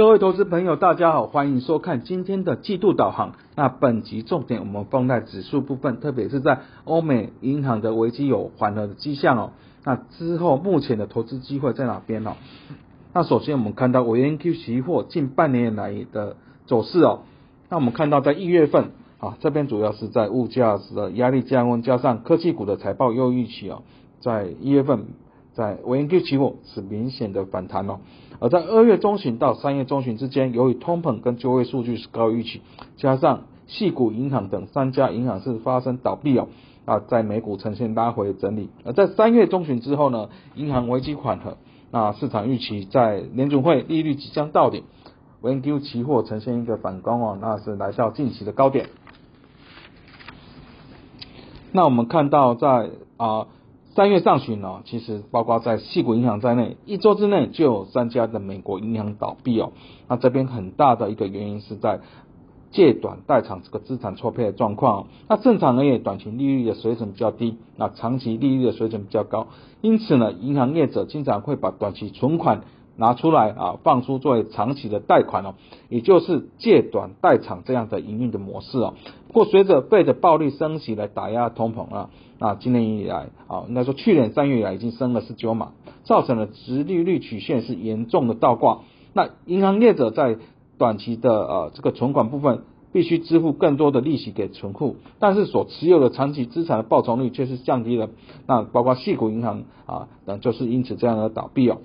各位投资朋友，大家好，欢迎收看今天的季度导航。那本集重点我们放在指数部分，特别是在欧美银行的危机有缓和的迹象哦。那之后目前的投资机会在哪边哦？那首先我们看到维 N Q 期货近半年来的走势哦。那我们看到在一月份啊，这边主要是在物价的压力降温，加上科技股的财报又预期哦，在一月份。在 VNQ 期货是明显的反弹哦，而在二月中旬到三月中旬之间，由于通膨跟就业数据是高预期，加上系股银行等三家银行是发生倒闭哦，啊，在美股呈现拉回整理。而在三月中旬之后呢，银行危机缓和，那市场预期在联储会利率即将到顶，VNQ 期货呈现一个反攻哦，那是来到近期的高点。那我们看到在啊。三月上旬呢，其实包括在细股银行在内，一周之内就有三家的美国银行倒闭哦。那这边很大的一个原因是在借短贷长这个资产错配的状况。那正常而言，短期利率的水准比较低，那长期利率的水准比较高，因此呢，银行业者经常会把短期存款拿出来啊，放出作为长期的贷款哦，也就是借短贷长这样的营运的模式哦。不过随着费的暴力升级来打压通膨啊。那今年以来啊，应该说去年三月以来已经升了十九码，造成了直利率曲线是严重的倒挂。那银行业者在短期的呃这个存款部分必须支付更多的利息给存户，但是所持有的长期资产的报酬率却是降低了。那包括细股银行啊等就是因此这样的倒闭哦。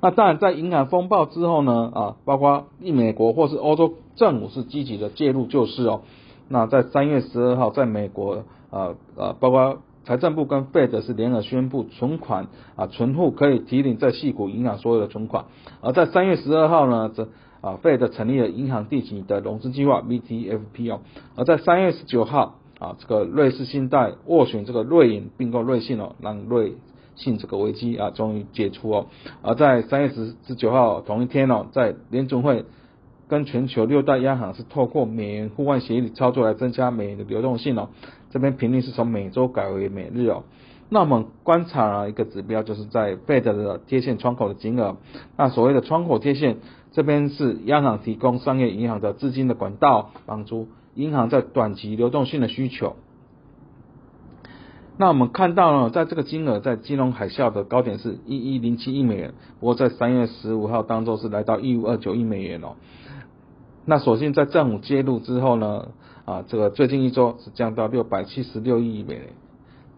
那当然在银行风暴之后呢啊，包括美国或是欧洲政府是积极的介入救市哦。那在三月十二号，在美国，呃呃，包括财政部跟 Fed 是联合宣布，存款啊存户可以提领在系股银行所有的存款。而在三月十二号呢，这啊 Fed 成立了银行地级的融资计划 VTFP 哦。而在三月十九号啊，这个瑞士信贷斡旋这个瑞银并购瑞信哦，让瑞信这个危机啊终于解除哦。而在三月十十九号同一天哦，在联总会。跟全球六大央行是透过美元互换协议的操作来增加美元的流动性哦。这边频率是从每周改为每日哦。那我们观察了一个指标，就是在 Fed 的贴现窗口的金额。那所谓的窗口贴现，这边是央行提供商业银行的资金的管道，帮助银行在短期流动性的需求。那我们看到呢，在这个金额在金融海啸的高点是一一零七亿美元，不过在三月十五号当中是来到一五二九亿美元哦。那所幸在政府介入之后呢，啊，这个最近一周是降到六百七十六亿美元，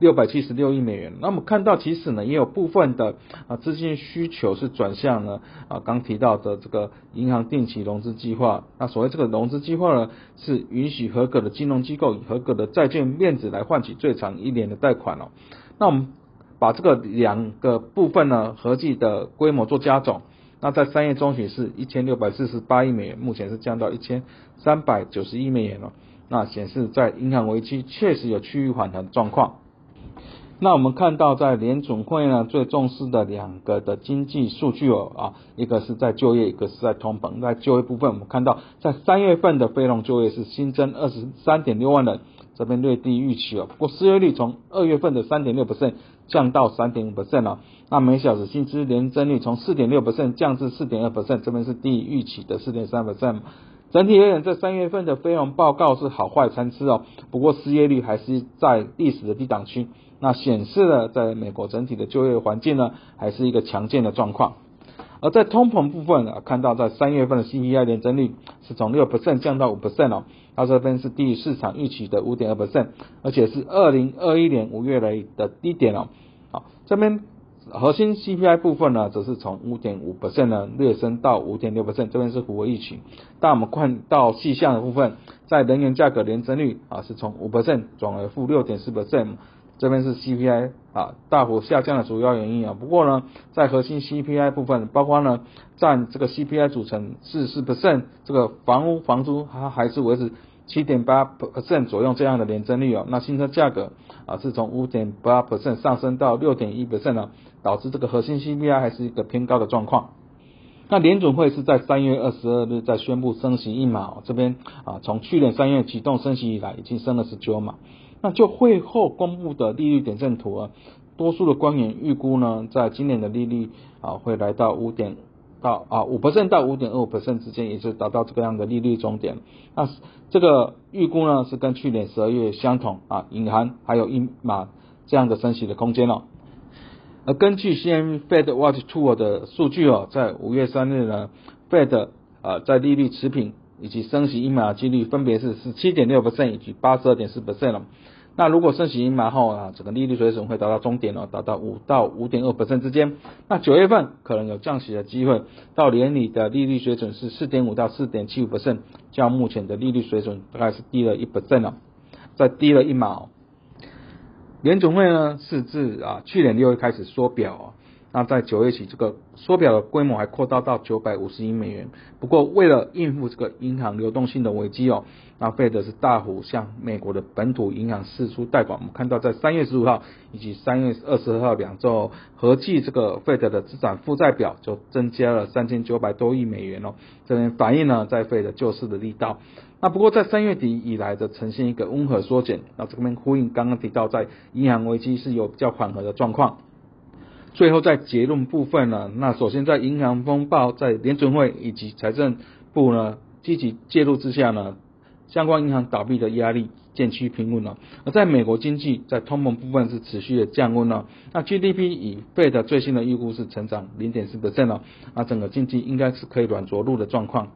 六百七十六亿美元。那么看到其实呢，也有部分的啊资金需求是转向呢啊刚提到的这个银行定期融资计划。那所谓这个融资计划呢，是允许合格的金融机构以合格的债券面值来换取最长一年的贷款哦。那我们把这个两个部分呢合计的规模做加总。那在三月中旬是一千六百四十八亿美元，目前是降到一千三百九十亿美元了。那显示在银行危机确实有趋于缓和的状况。那我们看到在联总会呢最重视的两个的经济数据哦啊，一个是在就业，一个是在通膨。在就业部分，我们看到在三月份的非农就业是新增二十三点六万人。这边略低预期哦，不过失业率从二月份的三点六百分降到三点五百分了。那每小时薪资年增率从四点六百分降至四点二百分这边是低于预期的四点三百分。整体而言，这三月份的非农报告是好坏参差哦。不过失业率还是在历史的低档区，那显示了在美国整体的就业环境呢，还是一个强健的状况。而在通膨部分啊，看到在三月份的 CPI 年增率是从六 percent 降到五 percent 哦，它这边是低于市场预期的五点二 percent，而且是二零二一年五月来的低点哦。好，这边核心 CPI 部分呢，则是从五点五 percent 呢略升到五点六 percent，这边是符合预期。但我们看到细项的部分，在能源价格年增率啊，是从五 percent 转为负六点四 percent。这边是 CPI 啊大幅下降的主要原因啊，不过呢，在核心 CPI 部分，包括呢占这个 CPI 组成四十 percent，这个房屋房租它还是维持七点八 percent 左右这样的年增率哦。那新车价格啊是从五点八 percent 上升到六点一 percent 呢，导致这个核心 CPI 还是一个偏高的状况。那联准会是在三月二十二日在宣布升息一码，这边啊从去年三月启动升息以来，已经升了十九码。那就会后公布的利率点阵图啊，多数的官员预估呢，在今年的利率啊会来到五点到啊五 percent 到五点二五 percent 之间，也是达到这个样的利率终点。那这个预估呢是跟去年十二月相同啊，隐含还有一码这样的升息的空间哦。而根据 C M Fed Watch Tool 的数据哦，在五月三日呢，Fed 呃在利率持平以及升息一码的几率分别是十七点六 percent 以及八十二点四 percent 了。那如果升息一码后啊，整个利率水准会达到终点哦，达到五到五点二百分之间。那九月份可能有降息的机会，到年底的利率水准是四点五到四点七五百分较目前的利率水准大概是低了一 percent 了，再低了一码。联总会呢是自啊去年六月开始缩表。那在九月起，这个缩表的规模还扩大到九百五十亿美元。不过，为了应付这个银行流动性的危机哦，那费德是大幅向美国的本土银行释出贷款。我们看到，在三月十五号以及三月二十号两周，合计这个费德的资产负债表就增加了三千九百多亿美元哦。这边反映呢，在费德救市的力道。那不过，在三月底以来的呈现一个温和缩减。那这边呼应刚刚提到，在银行危机是有比较缓和的状况。最后在结论部分呢，那首先在银行风暴、在联准会以及财政部呢积极介入之下呢，相关银行倒闭的压力渐趋平稳了。而在美国经济在通膨部分是持续的降温了。那 GDP 以费的最新的预估是成长零点四的正了，那整个经济应该是可以软着陆的状况。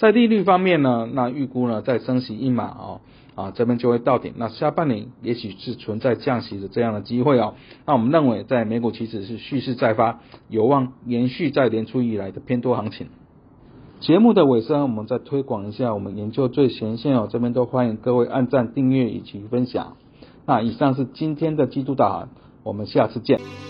在利率方面呢，那预估呢再升息一码哦。啊，这边就会到顶。那下半年也许是存在降息的这样的机会哦。那我们认为，在美股其实是蓄势再发，有望延续在年初以来的偏多行情。节目的尾声，我们再推广一下我们研究最前线哦。这边都欢迎各位按赞、订阅以及分享。那以上是今天的基督导航，我们下次见。